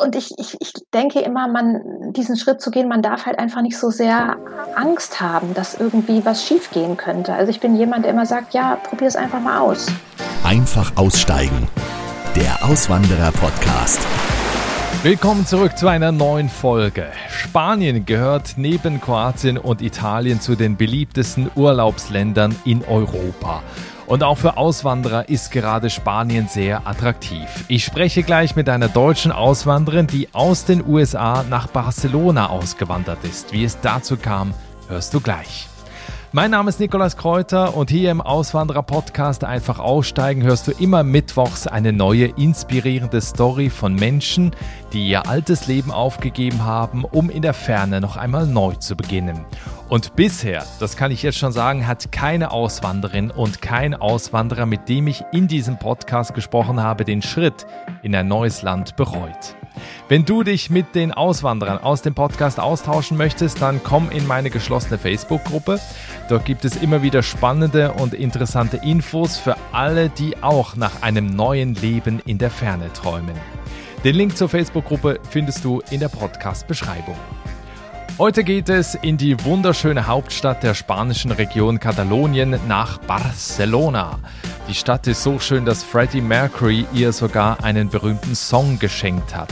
und ich, ich, ich denke immer, man, diesen Schritt zu gehen, man darf halt einfach nicht so sehr Angst haben, dass irgendwie was schiefgehen könnte. Also ich bin jemand, der immer sagt, ja, probier es einfach mal aus. Einfach aussteigen. Der Auswanderer-Podcast. Willkommen zurück zu einer neuen Folge. Spanien gehört neben Kroatien und Italien zu den beliebtesten Urlaubsländern in Europa. Und auch für Auswanderer ist gerade Spanien sehr attraktiv. Ich spreche gleich mit einer deutschen Auswanderin, die aus den USA nach Barcelona ausgewandert ist. Wie es dazu kam, hörst du gleich. Mein Name ist Nikolaus Kräuter und hier im Auswanderer-Podcast Einfach aussteigen hörst du immer mittwochs eine neue inspirierende Story von Menschen, die ihr altes Leben aufgegeben haben, um in der Ferne noch einmal neu zu beginnen. Und bisher, das kann ich jetzt schon sagen, hat keine Auswanderin und kein Auswanderer, mit dem ich in diesem Podcast gesprochen habe, den Schritt in ein neues Land bereut. Wenn du dich mit den Auswanderern aus dem Podcast austauschen möchtest, dann komm in meine geschlossene Facebook-Gruppe. Dort gibt es immer wieder spannende und interessante Infos für alle, die auch nach einem neuen Leben in der Ferne träumen. Den Link zur Facebook-Gruppe findest du in der Podcast-Beschreibung. Heute geht es in die wunderschöne Hauptstadt der spanischen Region Katalonien nach Barcelona. Die Stadt ist so schön, dass Freddie Mercury ihr sogar einen berühmten Song geschenkt hat.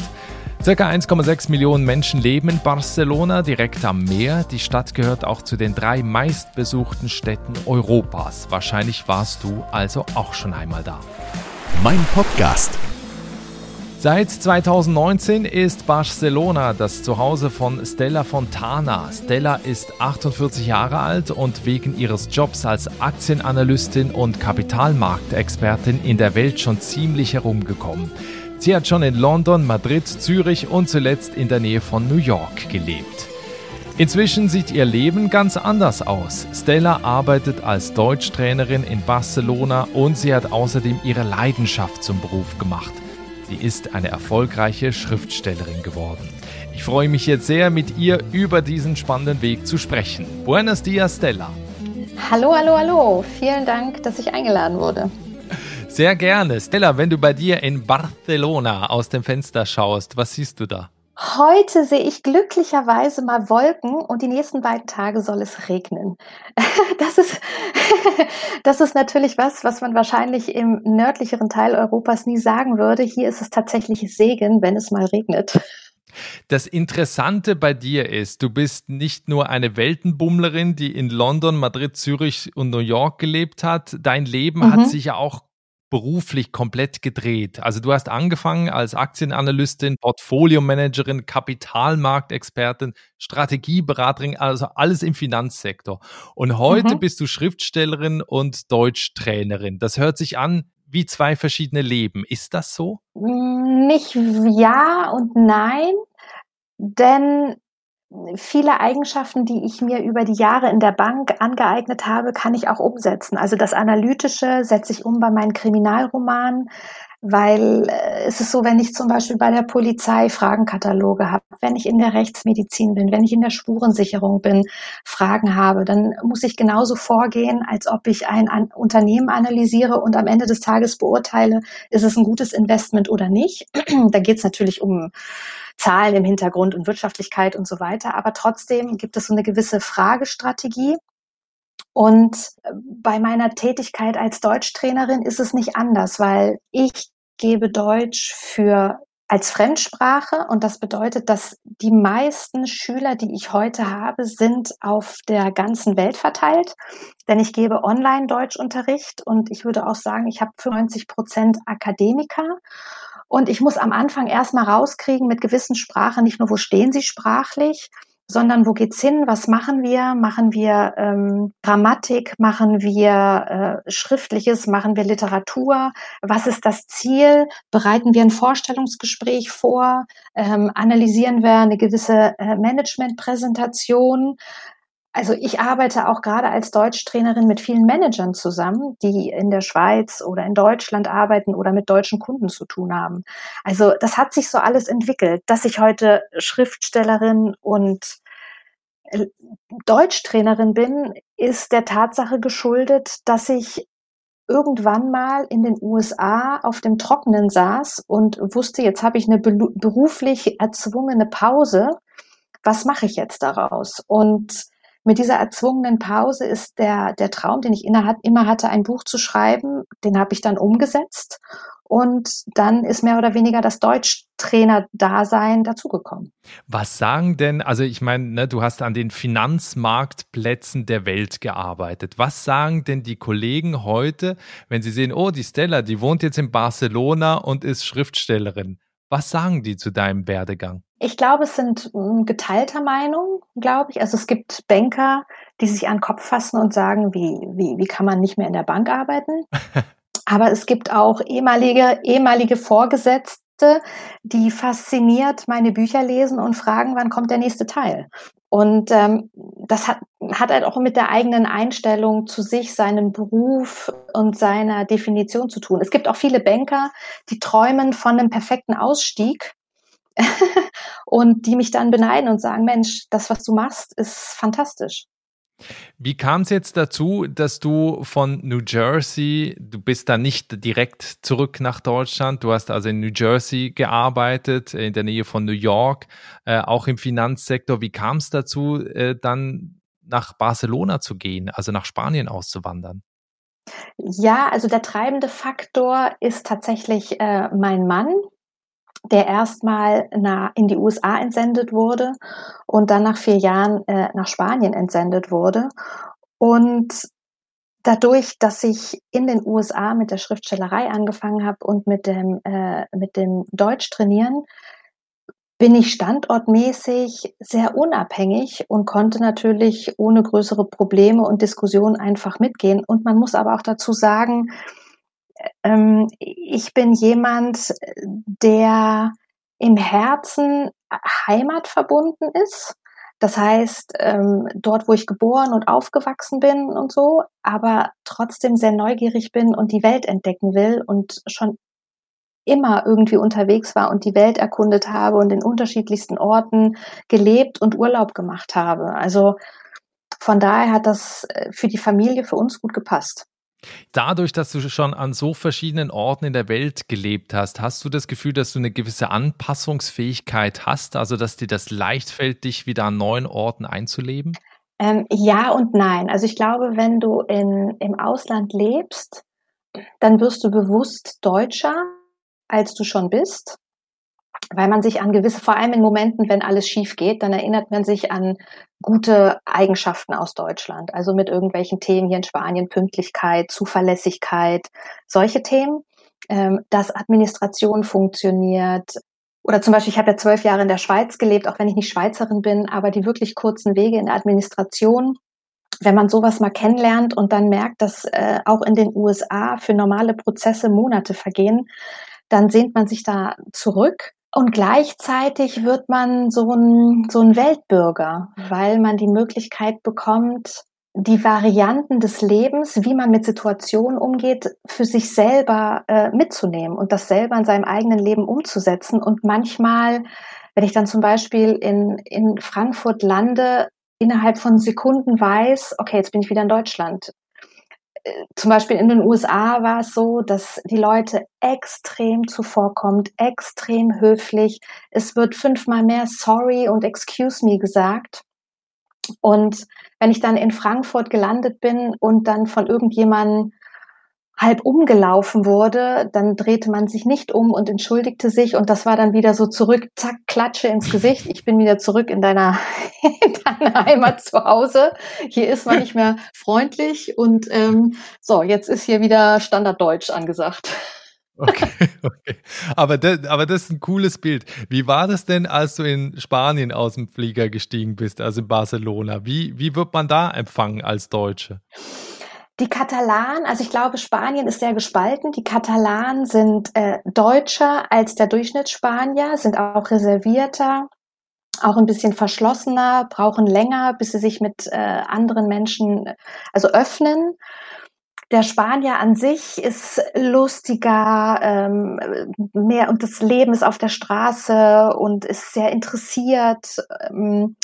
Circa 1,6 Millionen Menschen leben in Barcelona direkt am Meer. Die Stadt gehört auch zu den drei meistbesuchten Städten Europas. Wahrscheinlich warst du also auch schon einmal da. Mein Podcast. Seit 2019 ist Barcelona das Zuhause von Stella Fontana. Stella ist 48 Jahre alt und wegen ihres Jobs als Aktienanalystin und Kapitalmarktexpertin in der Welt schon ziemlich herumgekommen. Sie hat schon in London, Madrid, Zürich und zuletzt in der Nähe von New York gelebt. Inzwischen sieht ihr Leben ganz anders aus. Stella arbeitet als Deutschtrainerin in Barcelona und sie hat außerdem ihre Leidenschaft zum Beruf gemacht. Sie ist eine erfolgreiche Schriftstellerin geworden. Ich freue mich jetzt sehr, mit ihr über diesen spannenden Weg zu sprechen. Buenos dias, Stella. Hallo, hallo, hallo. Vielen Dank, dass ich eingeladen wurde. Sehr gerne. Stella, wenn du bei dir in Barcelona aus dem Fenster schaust, was siehst du da? Heute sehe ich glücklicherweise mal Wolken und die nächsten beiden Tage soll es regnen. Das ist, das ist natürlich was, was man wahrscheinlich im nördlicheren Teil Europas nie sagen würde. Hier ist es tatsächlich Segen, wenn es mal regnet. Das Interessante bei dir ist, du bist nicht nur eine Weltenbummlerin, die in London, Madrid, Zürich und New York gelebt hat. Dein Leben mhm. hat sich ja auch beruflich komplett gedreht. Also du hast angefangen als Aktienanalystin, Portfoliomanagerin, Kapitalmarktexpertin, Strategieberaterin, also alles im Finanzsektor. Und heute mhm. bist du Schriftstellerin und Deutschtrainerin. Das hört sich an wie zwei verschiedene Leben. Ist das so? Nicht ja und nein, denn viele Eigenschaften, die ich mir über die Jahre in der Bank angeeignet habe, kann ich auch umsetzen. Also das Analytische setze ich um bei meinen Kriminalromanen, weil äh, es ist so, wenn ich zum Beispiel bei der Polizei Fragenkataloge habe, wenn ich in der Rechtsmedizin bin, wenn ich in der Spurensicherung bin, Fragen habe, dann muss ich genauso vorgehen, als ob ich ein Unternehmen analysiere und am Ende des Tages beurteile, ist es ein gutes Investment oder nicht. da geht es natürlich um Zahlen im Hintergrund und Wirtschaftlichkeit und so weiter. Aber trotzdem gibt es so eine gewisse Fragestrategie. Und äh, bei meiner Tätigkeit als Deutschtrainerin ist es nicht anders, weil ich gebe Deutsch für als Fremdsprache und das bedeutet, dass die meisten Schüler, die ich heute habe, sind auf der ganzen Welt verteilt, denn ich gebe Online-Deutschunterricht und ich würde auch sagen, ich habe 95 Prozent Akademiker. Und ich muss am Anfang erstmal rauskriegen mit gewissen Sprachen, nicht nur, wo stehen sie sprachlich, sondern wo geht's hin? Was machen wir? Machen wir ähm, Grammatik? Machen wir äh, Schriftliches? Machen wir Literatur? Was ist das Ziel? Bereiten wir ein Vorstellungsgespräch vor? Ähm, analysieren wir eine gewisse äh, Managementpräsentation? Also ich arbeite auch gerade als Deutschtrainerin mit vielen Managern zusammen, die in der Schweiz oder in Deutschland arbeiten oder mit deutschen Kunden zu tun haben. Also das hat sich so alles entwickelt, dass ich heute Schriftstellerin und äh, Deutschtrainerin bin, ist der Tatsache geschuldet, dass ich irgendwann mal in den USA auf dem Trockenen saß und wusste, jetzt habe ich eine beruflich erzwungene Pause. Was mache ich jetzt daraus? Und mit dieser erzwungenen Pause ist der, der Traum, den ich immer hatte, ein Buch zu schreiben, den habe ich dann umgesetzt. Und dann ist mehr oder weniger das Deutschtrainer-Dasein dazugekommen. Was sagen denn, also ich meine, ne, du hast an den Finanzmarktplätzen der Welt gearbeitet. Was sagen denn die Kollegen heute, wenn sie sehen, oh, die Stella, die wohnt jetzt in Barcelona und ist Schriftstellerin? Was sagen die zu deinem Werdegang? Ich glaube, es sind hm, geteilter Meinung, glaube ich. Also es gibt Banker, die sich an den Kopf fassen und sagen, wie, wie, wie kann man nicht mehr in der Bank arbeiten? Aber es gibt auch ehemalige, ehemalige Vorgesetzte, die fasziniert meine Bücher lesen und fragen, wann kommt der nächste Teil. Und ähm, das hat, hat halt auch mit der eigenen Einstellung zu sich, seinem Beruf und seiner Definition zu tun. Es gibt auch viele Banker, die träumen von einem perfekten Ausstieg und die mich dann beneiden und sagen, Mensch, das, was du machst, ist fantastisch. Wie kam es jetzt dazu, dass du von New Jersey, du bist da nicht direkt zurück nach Deutschland, du hast also in New Jersey gearbeitet, in der Nähe von New York, äh, auch im Finanzsektor. Wie kam es dazu, äh, dann nach Barcelona zu gehen, also nach Spanien auszuwandern? Ja, also der treibende Faktor ist tatsächlich äh, mein Mann, der erstmal in die USA entsendet wurde und dann nach vier Jahren äh, nach Spanien entsendet wurde. Und dadurch, dass ich in den USA mit der Schriftstellerei angefangen habe und mit dem, äh, mit dem Deutsch trainieren, bin ich standortmäßig sehr unabhängig und konnte natürlich ohne größere Probleme und Diskussionen einfach mitgehen. Und man muss aber auch dazu sagen, ähm, ich bin jemand, der im Herzen heimatverbunden ist. Das heißt, ähm, dort, wo ich geboren und aufgewachsen bin und so, aber trotzdem sehr neugierig bin und die Welt entdecken will und schon immer irgendwie unterwegs war und die Welt erkundet habe und in unterschiedlichsten Orten gelebt und Urlaub gemacht habe. Also von daher hat das äh, für die Familie, für uns gut gepasst. Dadurch, dass du schon an so verschiedenen Orten in der Welt gelebt hast, hast du das Gefühl, dass du eine gewisse Anpassungsfähigkeit hast, also dass dir das leicht fällt, dich wieder an neuen Orten einzuleben? Ähm, ja und nein. Also ich glaube, wenn du in, im Ausland lebst, dann wirst du bewusst Deutscher, als du schon bist weil man sich an gewisse, vor allem in Momenten, wenn alles schief geht, dann erinnert man sich an gute Eigenschaften aus Deutschland. Also mit irgendwelchen Themen hier in Spanien, Pünktlichkeit, Zuverlässigkeit, solche Themen, ähm, dass Administration funktioniert. Oder zum Beispiel, ich habe ja zwölf Jahre in der Schweiz gelebt, auch wenn ich nicht Schweizerin bin, aber die wirklich kurzen Wege in der Administration, wenn man sowas mal kennenlernt und dann merkt, dass äh, auch in den USA für normale Prozesse Monate vergehen, dann sehnt man sich da zurück und gleichzeitig wird man so ein, so ein Weltbürger, weil man die Möglichkeit bekommt, die Varianten des Lebens, wie man mit Situationen umgeht, für sich selber äh, mitzunehmen und das selber in seinem eigenen Leben umzusetzen. Und manchmal, wenn ich dann zum Beispiel in, in Frankfurt lande, innerhalb von Sekunden weiß, okay, jetzt bin ich wieder in Deutschland zum Beispiel in den USA war es so, dass die Leute extrem zuvorkommt, extrem höflich. Es wird fünfmal mehr sorry und excuse me gesagt. Und wenn ich dann in Frankfurt gelandet bin und dann von irgendjemandem halb umgelaufen wurde, dann drehte man sich nicht um und entschuldigte sich und das war dann wieder so zurück, zack, Klatsche ins Gesicht. Ich bin wieder zurück in deiner, in deiner Heimat zu Hause. Hier ist man nicht mehr freundlich und ähm, so, jetzt ist hier wieder Standarddeutsch angesagt. Okay, okay. Aber das, aber das ist ein cooles Bild. Wie war das denn, als du in Spanien aus dem Flieger gestiegen bist, also in Barcelona? Wie, wie wird man da empfangen als Deutsche? Die Katalanen, also ich glaube, Spanien ist sehr gespalten. Die Katalanen sind äh, deutscher als der Durchschnittsspanier, sind auch reservierter, auch ein bisschen verschlossener, brauchen länger, bis sie sich mit äh, anderen Menschen also öffnen. Der Spanier an sich ist lustiger, ähm, mehr und das Leben ist auf der Straße und ist sehr interessiert. Ähm,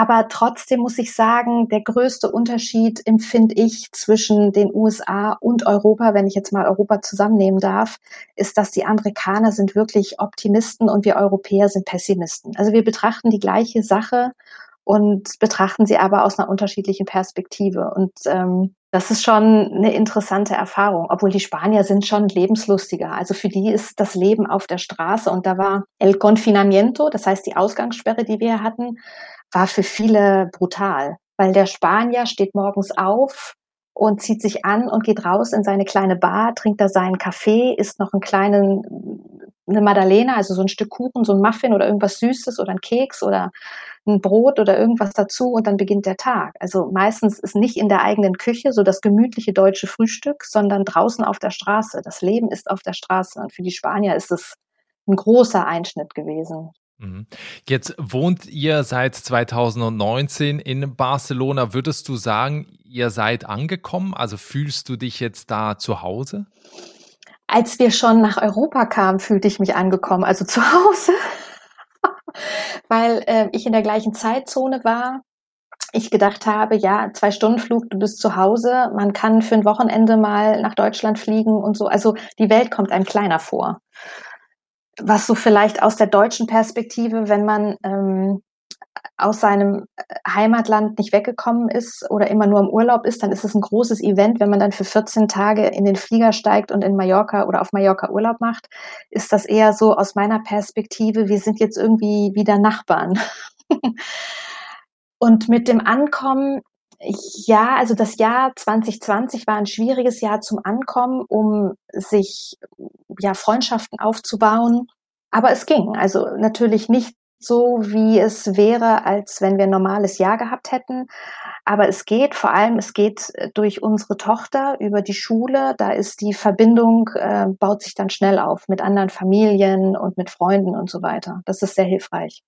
Aber trotzdem muss ich sagen, der größte Unterschied empfinde ich zwischen den USA und Europa, wenn ich jetzt mal Europa zusammennehmen darf, ist, dass die Amerikaner sind wirklich Optimisten und wir Europäer sind Pessimisten. Also wir betrachten die gleiche Sache und betrachten sie aber aus einer unterschiedlichen Perspektive. Und ähm, das ist schon eine interessante Erfahrung, obwohl die Spanier sind schon lebenslustiger. Also für die ist das Leben auf der Straße und da war El Confinamiento, das heißt die Ausgangssperre, die wir hatten, war für viele brutal, weil der Spanier steht morgens auf und zieht sich an und geht raus in seine kleine Bar, trinkt da seinen Kaffee, isst noch einen kleinen, eine Madalena, also so ein Stück Kuchen, so ein Muffin oder irgendwas Süßes oder ein Keks oder ein Brot oder irgendwas dazu und dann beginnt der Tag. Also meistens ist nicht in der eigenen Küche so das gemütliche deutsche Frühstück, sondern draußen auf der Straße. Das Leben ist auf der Straße und für die Spanier ist es ein großer Einschnitt gewesen. Mhm. Jetzt wohnt ihr seit 2019 in Barcelona. Würdest du sagen, ihr seid angekommen? Also fühlst du dich jetzt da zu Hause? Als wir schon nach Europa kamen, fühlte ich mich angekommen, also zu Hause weil äh, ich in der gleichen Zeitzone war. Ich gedacht habe, ja, zwei Stunden Flug, du bist zu Hause, man kann für ein Wochenende mal nach Deutschland fliegen und so. Also die Welt kommt einem kleiner vor. Was so vielleicht aus der deutschen Perspektive, wenn man ähm, aus seinem Heimatland nicht weggekommen ist oder immer nur im Urlaub ist, dann ist es ein großes Event. Wenn man dann für 14 Tage in den Flieger steigt und in Mallorca oder auf Mallorca Urlaub macht, ist das eher so aus meiner Perspektive, wir sind jetzt irgendwie wieder Nachbarn. und mit dem Ankommen, ja, also das Jahr 2020 war ein schwieriges Jahr zum Ankommen, um sich ja Freundschaften aufzubauen. Aber es ging. Also natürlich nicht so, wie es wäre, als wenn wir ein normales Jahr gehabt hätten. Aber es geht, vor allem, es geht durch unsere Tochter über die Schule. Da ist die Verbindung, äh, baut sich dann schnell auf mit anderen Familien und mit Freunden und so weiter. Das ist sehr hilfreich.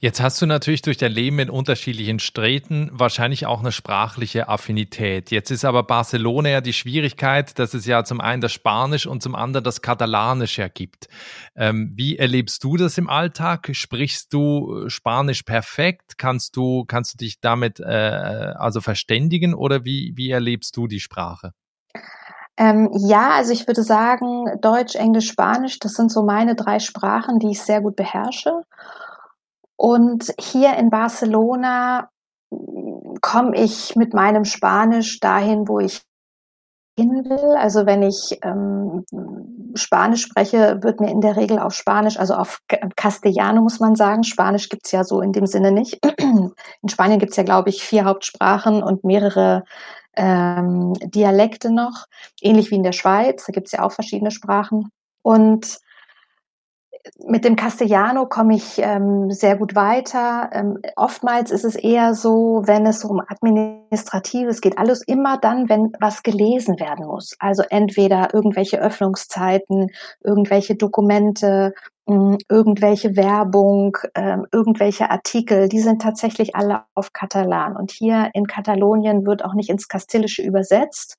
Jetzt hast du natürlich durch dein Leben in unterschiedlichen Städten wahrscheinlich auch eine sprachliche Affinität. Jetzt ist aber Barcelona ja die Schwierigkeit, dass es ja zum einen das Spanisch und zum anderen das Katalanisch ja gibt. Ähm, wie erlebst du das im Alltag? Sprichst du Spanisch perfekt? Kannst du, kannst du dich damit äh, also verständigen oder wie, wie erlebst du die Sprache? Ähm, ja, also ich würde sagen, Deutsch, Englisch, Spanisch, das sind so meine drei Sprachen, die ich sehr gut beherrsche. Und hier in Barcelona komme ich mit meinem Spanisch dahin, wo ich hin will. Also wenn ich ähm, Spanisch spreche, wird mir in der Regel auf Spanisch, also auf Castellano muss man sagen. Spanisch gibt's ja so in dem Sinne nicht. In Spanien gibt's ja, glaube ich, vier Hauptsprachen und mehrere ähm, Dialekte noch, ähnlich wie in der Schweiz. Da gibt's ja auch verschiedene Sprachen. Und mit dem Castellano komme ich ähm, sehr gut weiter. Ähm, oftmals ist es eher so, wenn es um Administratives geht, alles immer dann, wenn was gelesen werden muss. Also entweder irgendwelche Öffnungszeiten, irgendwelche Dokumente, mh, hm, irgendwelche Werbung, ähm, irgendwelche Artikel, die sind tatsächlich alle auf Katalan. Und hier in Katalonien wird auch nicht ins Kastilische übersetzt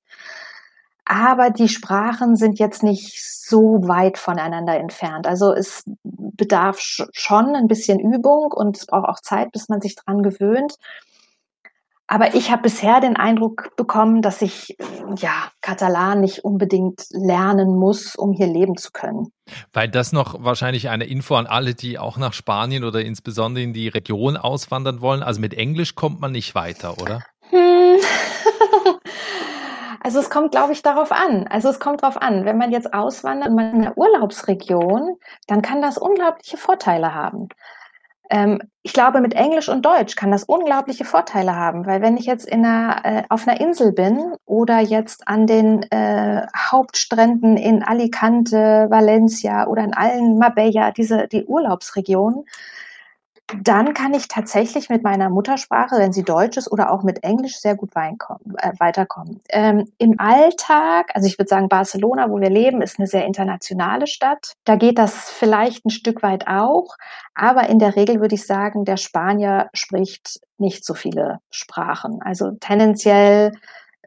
aber die Sprachen sind jetzt nicht so weit voneinander entfernt. Also es bedarf schon ein bisschen Übung und es braucht auch Zeit, bis man sich dran gewöhnt. Aber ich habe bisher den Eindruck bekommen, dass ich ja Katalan nicht unbedingt lernen muss, um hier leben zu können. Weil das noch wahrscheinlich eine Info an alle, die auch nach Spanien oder insbesondere in die Region auswandern wollen. Also mit Englisch kommt man nicht weiter, oder? Hm. Also es kommt, glaube ich, darauf an. Also es kommt darauf an. Wenn man jetzt auswandert in einer Urlaubsregion, dann kann das unglaubliche Vorteile haben. Ähm, ich glaube, mit Englisch und Deutsch kann das unglaubliche Vorteile haben, weil wenn ich jetzt in einer, äh, auf einer Insel bin oder jetzt an den äh, Hauptstränden in Alicante, Valencia oder in allen Marbella, diese die Urlaubsregionen, dann kann ich tatsächlich mit meiner Muttersprache, wenn sie Deutsch ist oder auch mit Englisch, sehr gut äh, weiterkommen. Ähm, Im Alltag, also ich würde sagen, Barcelona, wo wir leben, ist eine sehr internationale Stadt. Da geht das vielleicht ein Stück weit auch, aber in der Regel würde ich sagen, der Spanier spricht nicht so viele Sprachen. Also tendenziell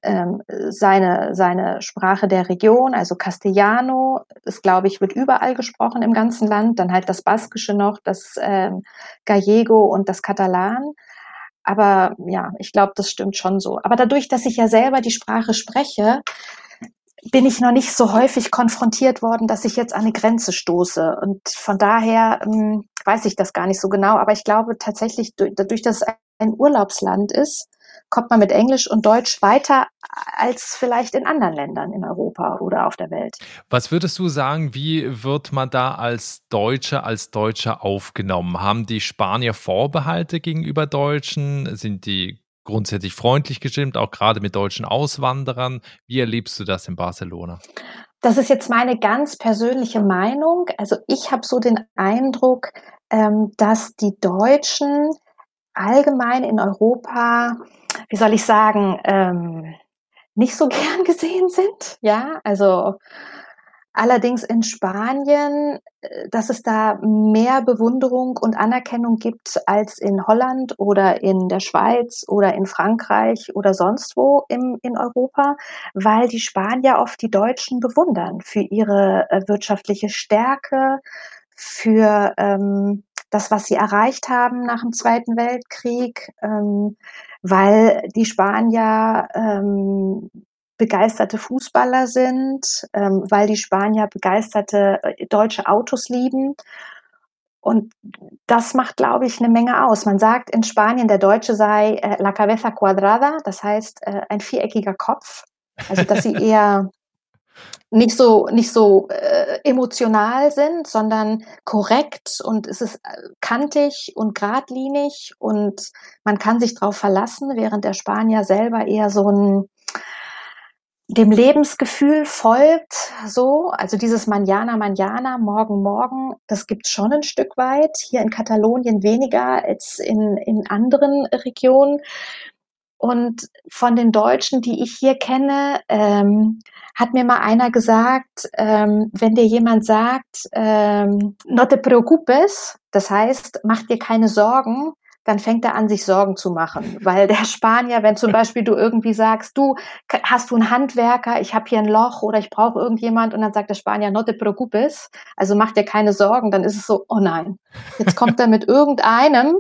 ähm, seine, seine Sprache der Region, also Castellano, ist, glaube ich, wird überall gesprochen im ganzen Land. Dann halt das Baskische noch, das ähm, Gallego und das Katalan. Aber ja, ich glaube, das stimmt schon so. Aber dadurch, dass ich ja selber die Sprache spreche, bin ich noch nicht so häufig konfrontiert worden, dass ich jetzt an eine Grenze stoße. Und von daher ähm, weiß ich das gar nicht so genau. Aber ich glaube tatsächlich, dadurch, dass es ein Urlaubsland ist, kommt man mit Englisch und Deutsch weiter als vielleicht in anderen Ländern in Europa oder auf der Welt. Was würdest du sagen, wie wird man da als Deutsche, als Deutscher aufgenommen? Haben die Spanier Vorbehalte gegenüber Deutschen? Sind die grundsätzlich freundlich gestimmt, auch gerade mit deutschen Auswanderern. Wie erlebst du das in Barcelona? Das ist jetzt meine ganz persönliche Meinung. Also ich habe so den Eindruck, ähm, dass die Deutschen allgemein in Europa, wie soll ich sagen, ähm, nicht so gern gesehen sind. Ja, also Allerdings in Spanien, äh, dass es da mehr Bewunderung und Anerkennung gibt als in Holland oder in der Schweiz oder in Frankreich oder sonst wo im, in Europa, weil die Spanier oft die Deutschen bewundern für ihre äh, wirtschaftliche Stärke, für ähm, das, was sie erreicht haben nach dem Zweiten Weltkrieg, ähm, weil die Spanier ähm, begeisterte Fußballer sind, ähm, weil die Spanier begeisterte äh, deutsche Autos lieben. Und das macht, glaube ich, eine Menge aus. Man sagt in Spanien, der Deutsche sei äh, la cabeza cuadrada, das heißt äh, ein viereckiger Kopf. Also dass sie eher nicht so nicht so äh, emotional sind, sondern korrekt und es ist äh, kantig und geradlinig und man kann sich darauf verlassen, während der Spanier selber eher so ein dem Lebensgefühl folgt so, also dieses Manjana, Manjana, morgen, morgen, das gibt schon ein Stück weit. Hier in Katalonien weniger als in, in anderen Regionen. Und von den Deutschen, die ich hier kenne, ähm, hat mir mal einer gesagt, ähm, wenn dir jemand sagt, ähm, no te preocupes, das heißt, mach dir keine Sorgen, dann fängt er an, sich Sorgen zu machen. Weil der Spanier, wenn zum Beispiel du irgendwie sagst, du hast du einen Handwerker, ich habe hier ein Loch oder ich brauche irgendjemand und dann sagt der Spanier, no te preocupes, also mach dir keine Sorgen, dann ist es so, oh nein, jetzt kommt er mit irgendeinem,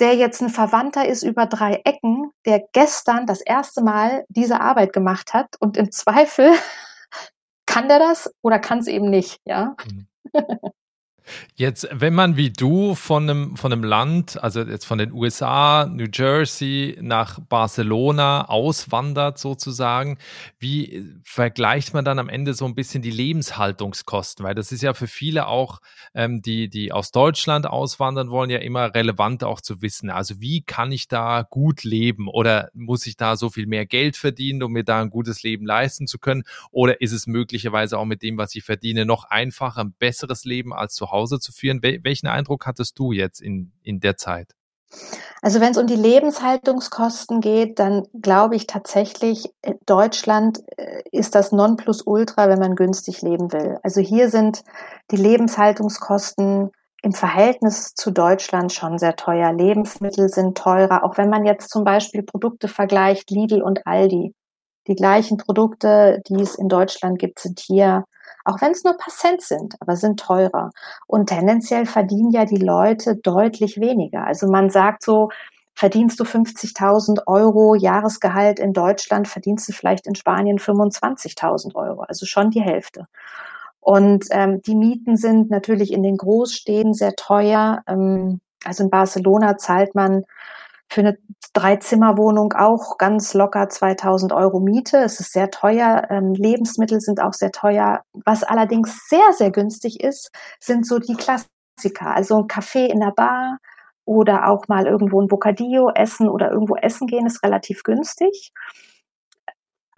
der jetzt ein Verwandter ist über drei Ecken, der gestern das erste Mal diese Arbeit gemacht hat und im Zweifel kann der das oder kann es eben nicht, ja. Mhm. Jetzt, wenn man wie du von einem, von einem Land, also jetzt von den USA, New Jersey nach Barcelona auswandert sozusagen, wie vergleicht man dann am Ende so ein bisschen die Lebenshaltungskosten? Weil das ist ja für viele auch, ähm, die, die aus Deutschland auswandern wollen, ja immer relevant auch zu wissen. Also wie kann ich da gut leben oder muss ich da so viel mehr Geld verdienen, um mir da ein gutes Leben leisten zu können? Oder ist es möglicherweise auch mit dem, was ich verdiene, noch einfacher, ein besseres Leben als zu Hause zu führen. welchen Eindruck hattest du jetzt in, in der Zeit? Also wenn es um die Lebenshaltungskosten geht, dann glaube ich tatsächlich, äh, Deutschland äh, ist das Nonplusultra, wenn man günstig leben will. Also hier sind die Lebenshaltungskosten im Verhältnis zu Deutschland schon sehr teuer. Lebensmittel sind teurer, auch wenn man jetzt zum Beispiel Produkte vergleicht, Lidl und Aldi. Die gleichen Produkte, die es in Deutschland gibt, sind hier auch wenn es nur Cent sind, aber sind teurer. Und tendenziell verdienen ja die Leute deutlich weniger. Also man sagt so, verdienst du 50.000 Euro Jahresgehalt in Deutschland, verdienst du vielleicht in Spanien 25.000 Euro, also schon die Hälfte. Und ähm, die Mieten sind natürlich in den Großstädten sehr teuer. Ähm, also in Barcelona zahlt man für eine Dreizimmerwohnung auch ganz locker 2000 Euro Miete. Es ist sehr teuer. Ähm, Lebensmittel sind auch sehr teuer. Was allerdings sehr, sehr günstig ist, sind so die Klassiker. Also ein Kaffee in der Bar oder auch mal irgendwo ein Bocadillo essen oder irgendwo essen gehen ist relativ günstig.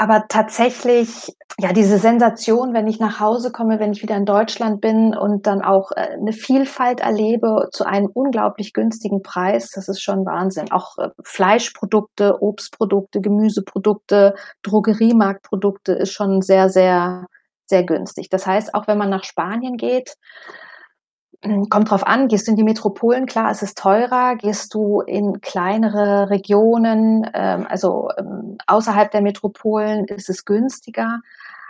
Aber tatsächlich, ja, diese Sensation, wenn ich nach Hause komme, wenn ich wieder in Deutschland bin und dann auch äh, eine Vielfalt erlebe zu einem unglaublich günstigen Preis, das ist schon Wahnsinn. Auch äh, Fleischprodukte, Obstprodukte, Gemüseprodukte, Drogeriemarktprodukte ist schon sehr, sehr, sehr günstig. Das heißt, auch wenn man nach Spanien geht, kommt drauf an, gehst du in die Metropolen, klar, es ist teurer, gehst du in kleinere Regionen, ähm, also ähm, außerhalb der Metropolen ist es günstiger.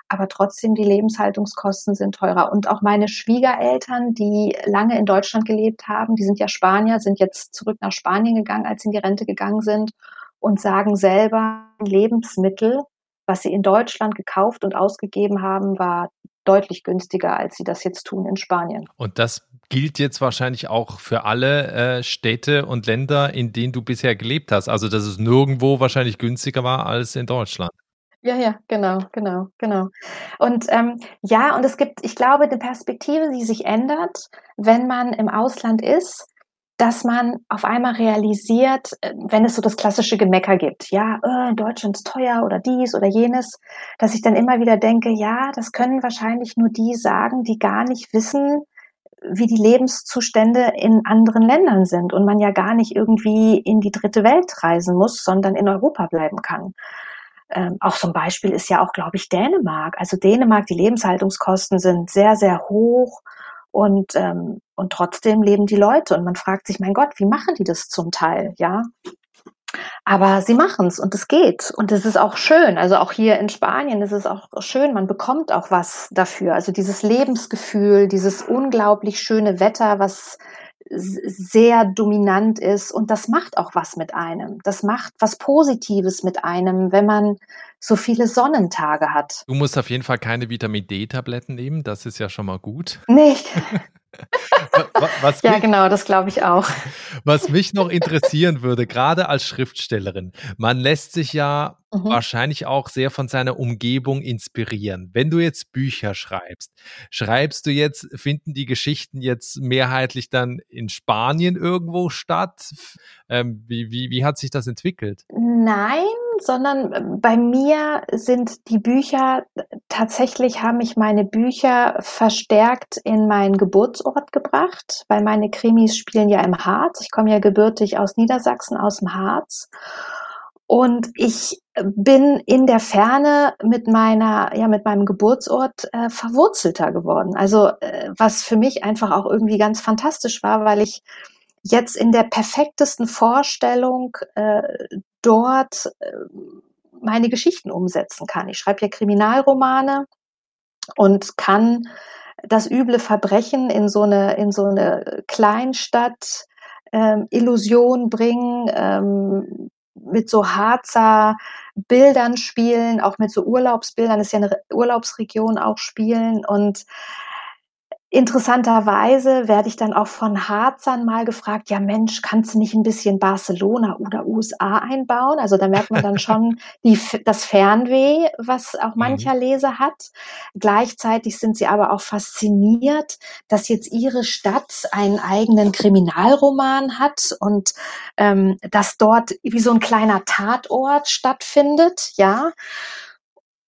aber trotzdem die Lebenshaltungskosten sind teurer. Und auch meine Schwiegereltern, die lange in Deutschland gelebt haben, die sind ja Spanier, sind jetzt zurück nach Spanien gegangen, als sie in die Rente gegangen sind und sagen selber, Lebensmittel, was sie in Deutschland gekauft und ausgegeben haben, war deutlich günstiger, als sie das jetzt tun in Spanien. Und das gilt jetzt wahrscheinlich auch für alle äh, Städte und Länder, in denen du bisher gelebt hast. Also, dass es nirgendwo wahrscheinlich günstiger war als in Deutschland. Ja, ja, genau, genau, genau. Und ähm, ja, und es gibt, ich glaube, eine Perspektive, die sich ändert, wenn man im Ausland ist, dass man auf einmal realisiert, äh, wenn es so das klassische Gemecker gibt, ja, äh, Deutschland ist teuer oder dies oder jenes, dass ich dann immer wieder denke, ja, das können wahrscheinlich nur die sagen, die gar nicht wissen, wie die Lebenszustände in anderen Ländern sind und man ja gar nicht irgendwie in die dritte Welt reisen muss, sondern in Europa bleiben kann. Ähm, auch zum Beispiel ist ja auch, glaube ich, Dänemark. Also Dänemark, die Lebenshaltungskosten sind sehr, sehr hoch und, ähm, und trotzdem leben die Leute und man fragt sich, mein Gott, wie machen die das zum Teil, ja? Aber sie machen es und es geht. Und es ist auch schön. Also auch hier in Spanien ist es auch schön. Man bekommt auch was dafür. Also dieses Lebensgefühl, dieses unglaublich schöne Wetter, was sehr dominant ist. Und das macht auch was mit einem. Das macht was Positives mit einem, wenn man so viele Sonnentage hat. Du musst auf jeden Fall keine Vitamin D-Tabletten nehmen. Das ist ja schon mal gut. Nicht. Was ja, mich, genau, das glaube ich auch. Was mich noch interessieren würde, gerade als Schriftstellerin, man lässt sich ja mhm. wahrscheinlich auch sehr von seiner Umgebung inspirieren. Wenn du jetzt Bücher schreibst, schreibst du jetzt, finden die Geschichten jetzt mehrheitlich dann in Spanien irgendwo statt? Ähm, wie, wie, wie hat sich das entwickelt? Nein, sondern äh, bei mir sind die Bücher, tatsächlich haben mich meine Bücher verstärkt in meinen Geburtsort gebracht, weil meine Krimis spielen ja im Harz. Ich komme ja gebürtig aus Niedersachsen, aus dem Harz. Und ich bin in der Ferne mit meiner, ja, mit meinem Geburtsort äh, verwurzelter geworden. Also, äh, was für mich einfach auch irgendwie ganz fantastisch war, weil ich jetzt in der perfektesten Vorstellung äh, dort äh, meine Geschichten umsetzen kann. Ich schreibe ja Kriminalromane und kann das üble Verbrechen in so eine, in so eine Kleinstadt ähm, Illusion bringen, ähm, mit so Harzer Bildern spielen, auch mit so Urlaubsbildern, das ist ja eine Urlaubsregion auch spielen und Interessanterweise werde ich dann auch von Harzern mal gefragt, ja Mensch, kannst du nicht ein bisschen Barcelona oder USA einbauen? Also da merkt man dann schon die, das Fernweh, was auch mhm. mancher Leser hat. Gleichzeitig sind sie aber auch fasziniert, dass jetzt ihre Stadt einen eigenen Kriminalroman hat und ähm, dass dort wie so ein kleiner Tatort stattfindet, ja.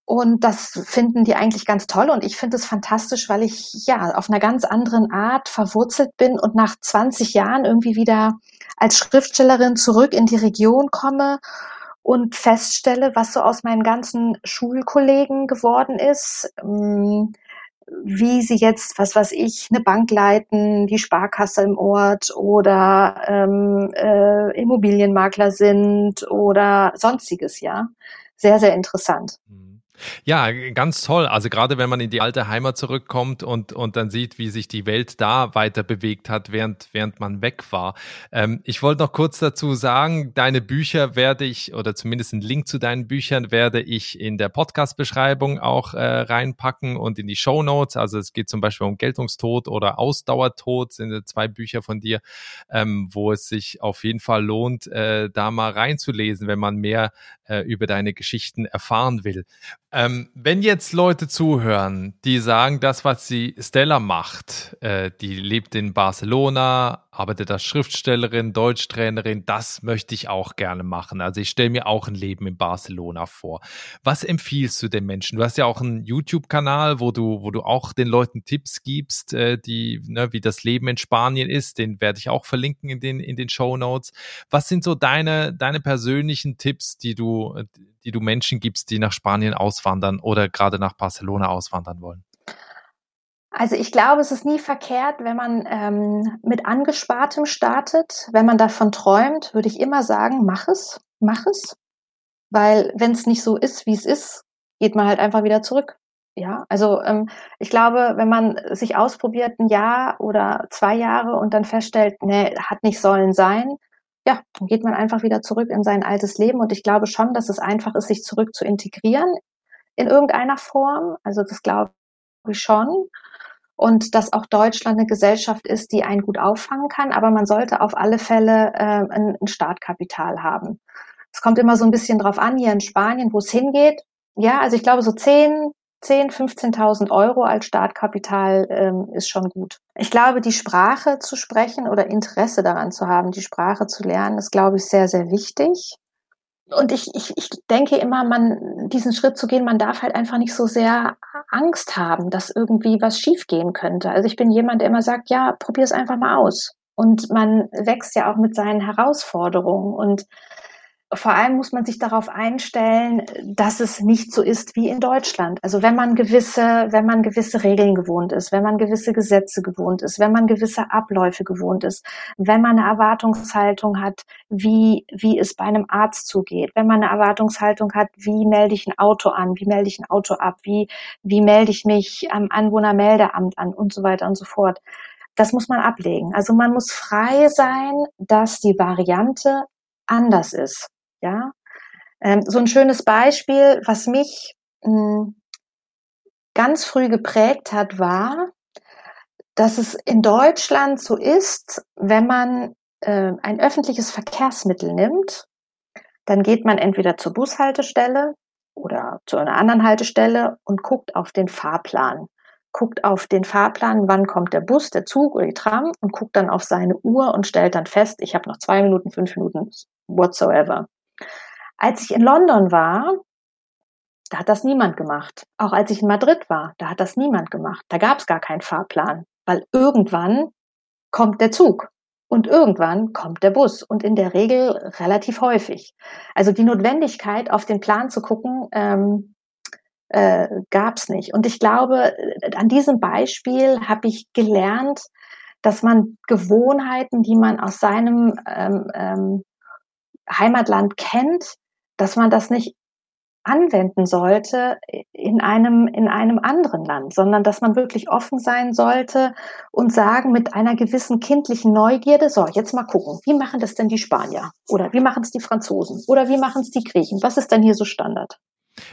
Und das finden die eigentlich ganz toll. Und ich finde es fantastisch, weil ich ja auf einer ganz anderen Art verwurzelt bin und nach 20 Jahren irgendwie wieder als Schriftstellerin zurück in die Region komme und feststelle, was so aus meinen ganzen Schulkollegen geworden ist, ähm, wie sie jetzt, was weiß ich, eine Bank leiten, die Sparkasse im Ort oder ähm, äh, Immobilienmakler sind oder sonstiges, ja. Sehr, sehr interessant. Mhm. Ja, ganz toll. Also gerade wenn man in die alte Heimat zurückkommt und, und dann sieht, wie sich die Welt da weiter bewegt hat, während, während man weg war. Ähm, ich wollte noch kurz dazu sagen, deine Bücher werde ich, oder zumindest einen Link zu deinen Büchern werde ich in der Podcast-Beschreibung auch äh, reinpacken und in die Show Notes. Also es geht zum Beispiel um Geltungstod oder Ausdauertod, sind zwei Bücher von dir, ähm, wo es sich auf jeden Fall lohnt, äh, da mal reinzulesen, wenn man mehr äh, über deine Geschichten erfahren will. Ähm, wenn jetzt Leute zuhören, die sagen, das, was sie Stella macht, äh, die lebt in Barcelona, arbeitet als Schriftstellerin, Deutschtrainerin, das möchte ich auch gerne machen. Also ich stelle mir auch ein Leben in Barcelona vor. Was empfiehlst du den Menschen? Du hast ja auch einen YouTube-Kanal, wo du, wo du auch den Leuten Tipps gibst, äh, die, ne, wie das Leben in Spanien ist. Den werde ich auch verlinken in den, in den Show Notes. Was sind so deine, deine persönlichen Tipps, die du, die du Menschen gibst, die nach Spanien auswandern oder gerade nach Barcelona auswandern wollen? Also ich glaube, es ist nie verkehrt, wenn man ähm, mit angespartem startet. Wenn man davon träumt, würde ich immer sagen, mach es, mach es. Weil wenn es nicht so ist, wie es ist, geht man halt einfach wieder zurück. Ja, also ähm, ich glaube, wenn man sich ausprobiert, ein Jahr oder zwei Jahre und dann feststellt, nee, hat nicht sollen sein, ja, dann geht man einfach wieder zurück in sein altes Leben. Und ich glaube schon, dass es einfach ist, sich zurück zu integrieren in irgendeiner Form. Also das glaube ich schon. Und dass auch Deutschland eine Gesellschaft ist, die einen gut auffangen kann. Aber man sollte auf alle Fälle äh, ein, ein Startkapital haben. Es kommt immer so ein bisschen drauf an, hier in Spanien, wo es hingeht. Ja, also ich glaube, so 10, 10, 15.000 Euro als Startkapital ähm, ist schon gut. Ich glaube, die Sprache zu sprechen oder Interesse daran zu haben, die Sprache zu lernen, ist, glaube ich, sehr, sehr wichtig. Und ich, ich, ich denke immer, man, diesen Schritt zu gehen, man darf halt einfach nicht so sehr Angst haben, dass irgendwie was schiefgehen könnte. Also ich bin jemand, der immer sagt, ja, probier es einfach mal aus. Und man wächst ja auch mit seinen Herausforderungen. Und vor allem muss man sich darauf einstellen, dass es nicht so ist wie in Deutschland. Also wenn man gewisse, wenn man gewisse Regeln gewohnt ist, wenn man gewisse Gesetze gewohnt ist, wenn man gewisse Abläufe gewohnt ist, wenn man eine Erwartungshaltung hat, wie, wie es bei einem Arzt zugeht, wenn man eine Erwartungshaltung hat, wie melde ich ein Auto an, wie melde ich ein Auto ab, wie, wie melde ich mich am Anwohnermeldeamt an und so weiter und so fort. Das muss man ablegen. Also man muss frei sein, dass die Variante anders ist. Ja, ähm, so ein schönes Beispiel, was mich mh, hm, ganz früh geprägt hat, war, dass es in Deutschland so ist, wenn man äh, ein öffentliches Verkehrsmittel nimmt, dann geht man entweder zur Bushaltestelle oder zu einer anderen Haltestelle und guckt auf den Fahrplan. Guckt auf den Fahrplan, wann kommt der Bus, der Zug oder die Tram und guckt dann auf seine Uhr und stellt dann fest, ich habe noch zwei Minuten, fünf Minuten, whatsoever. Als ich in London war, da hat das niemand gemacht. Auch als ich in Madrid war, da hat das niemand gemacht. Da gab es gar keinen Fahrplan, weil irgendwann kommt der Zug und irgendwann kommt der Bus und in der Regel relativ häufig. Also die Notwendigkeit, auf den Plan zu gucken, ähm, äh, gab es nicht. Und ich glaube, an diesem Beispiel habe ich gelernt, dass man Gewohnheiten, die man aus seinem ähm, ähm, Heimatland kennt, dass man das nicht anwenden sollte in einem, in einem anderen Land, sondern dass man wirklich offen sein sollte und sagen mit einer gewissen kindlichen Neugierde, so, jetzt mal gucken, wie machen das denn die Spanier? Oder wie machen es die Franzosen? Oder wie machen es die Griechen? Was ist denn hier so Standard?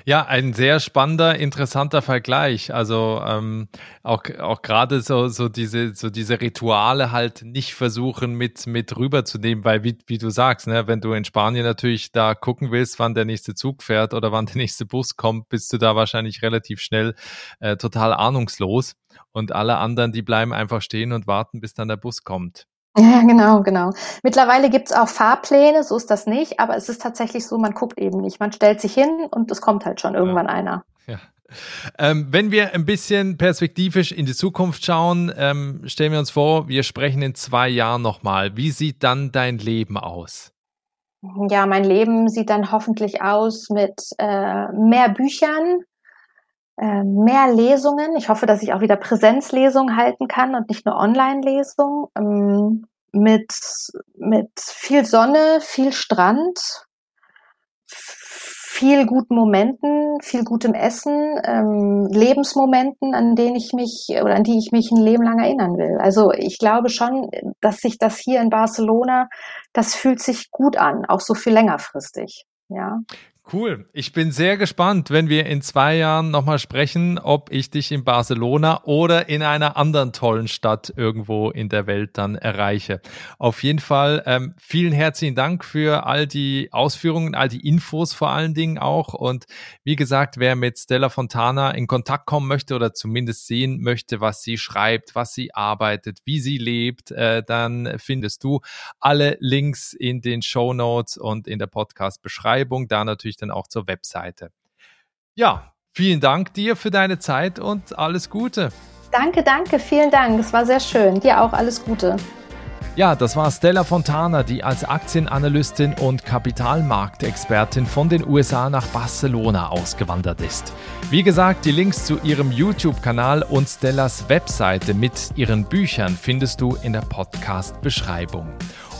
Ja, ein sehr spannender, interessanter Vergleich. Also ähm, auch, auch gerade so, so, diese, so diese Rituale halt nicht versuchen mit, mit rüberzunehmen, weil wie, wie du sagst, ne, wenn du in Spanien natürlich da gucken willst, wann der nächste Zug fährt oder wann der nächste Bus kommt, bist du da wahrscheinlich relativ schnell äh, total ahnungslos. Und alle anderen, die bleiben einfach stehen und warten, bis dann der Bus kommt. Ja, genau, genau. Mittlerweile gibt's auch Fahrpläne, so ist das nicht, aber es ist tatsächlich so, man guckt eben nicht. Man stellt sich hin und es kommt halt schon irgendwann ja. einer. Ja. Ähm, wenn wir ein bisschen perspektivisch in die Zukunft schauen, ähm, stellen wir uns vor, wir sprechen in zwei Jahren nochmal. Wie sieht dann dein Leben aus? Ja, mein Leben sieht dann hoffentlich aus mit äh, mehr Büchern, mehr Lesungen. Ich hoffe, dass ich auch wieder Präsenzlesungen halten kann und nicht nur Online-Lesungen. Ähm, mit, mit viel Sonne, viel Strand, viel guten Momenten, viel gutem Essen, ähm, Lebensmomenten, an denen ich mich oder an die ich mich ein Leben lang erinnern will. Also ich glaube schon, dass sich das hier in Barcelona, das fühlt sich gut an, auch so viel längerfristig. Ja. Cool. Ich bin sehr gespannt, wenn wir in zwei Jahren nochmal sprechen, ob ich dich in Barcelona oder in einer anderen tollen Stadt irgendwo in der Welt dann erreiche. Auf jeden Fall ähm, vielen herzlichen Dank für all die Ausführungen, all die Infos vor allen Dingen auch. Und wie gesagt, wer mit Stella Fontana in Kontakt kommen möchte oder zumindest sehen möchte, was sie schreibt, was sie arbeitet, wie sie lebt, äh, dann findest du alle Links in den Show Notes und in der Podcast-Beschreibung. Da natürlich natürlich dann auch zur Webseite. Ja, vielen Dank dir für deine Zeit und alles Gute. Danke, danke, vielen Dank. Es war sehr schön. Dir auch alles Gute. Ja, das war Stella Fontana, die als Aktienanalystin und Kapitalmarktexpertin von den USA nach Barcelona ausgewandert ist. Wie gesagt, die Links zu ihrem YouTube-Kanal und Stellas Webseite mit ihren Büchern findest du in der Podcast-Beschreibung.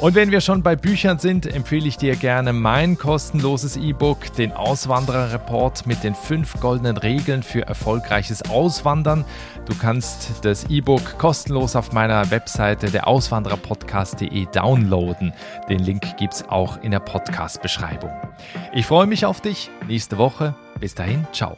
Und wenn wir schon bei Büchern sind, empfehle ich dir gerne mein kostenloses E-Book, den Auswandererreport mit den fünf goldenen Regeln für erfolgreiches Auswandern. Du kannst das E-Book kostenlos auf meiner Webseite der Auswandererpodcast.de downloaden. Den Link gibt es auch in der Podcast-Beschreibung. Ich freue mich auf dich nächste Woche. Bis dahin, ciao.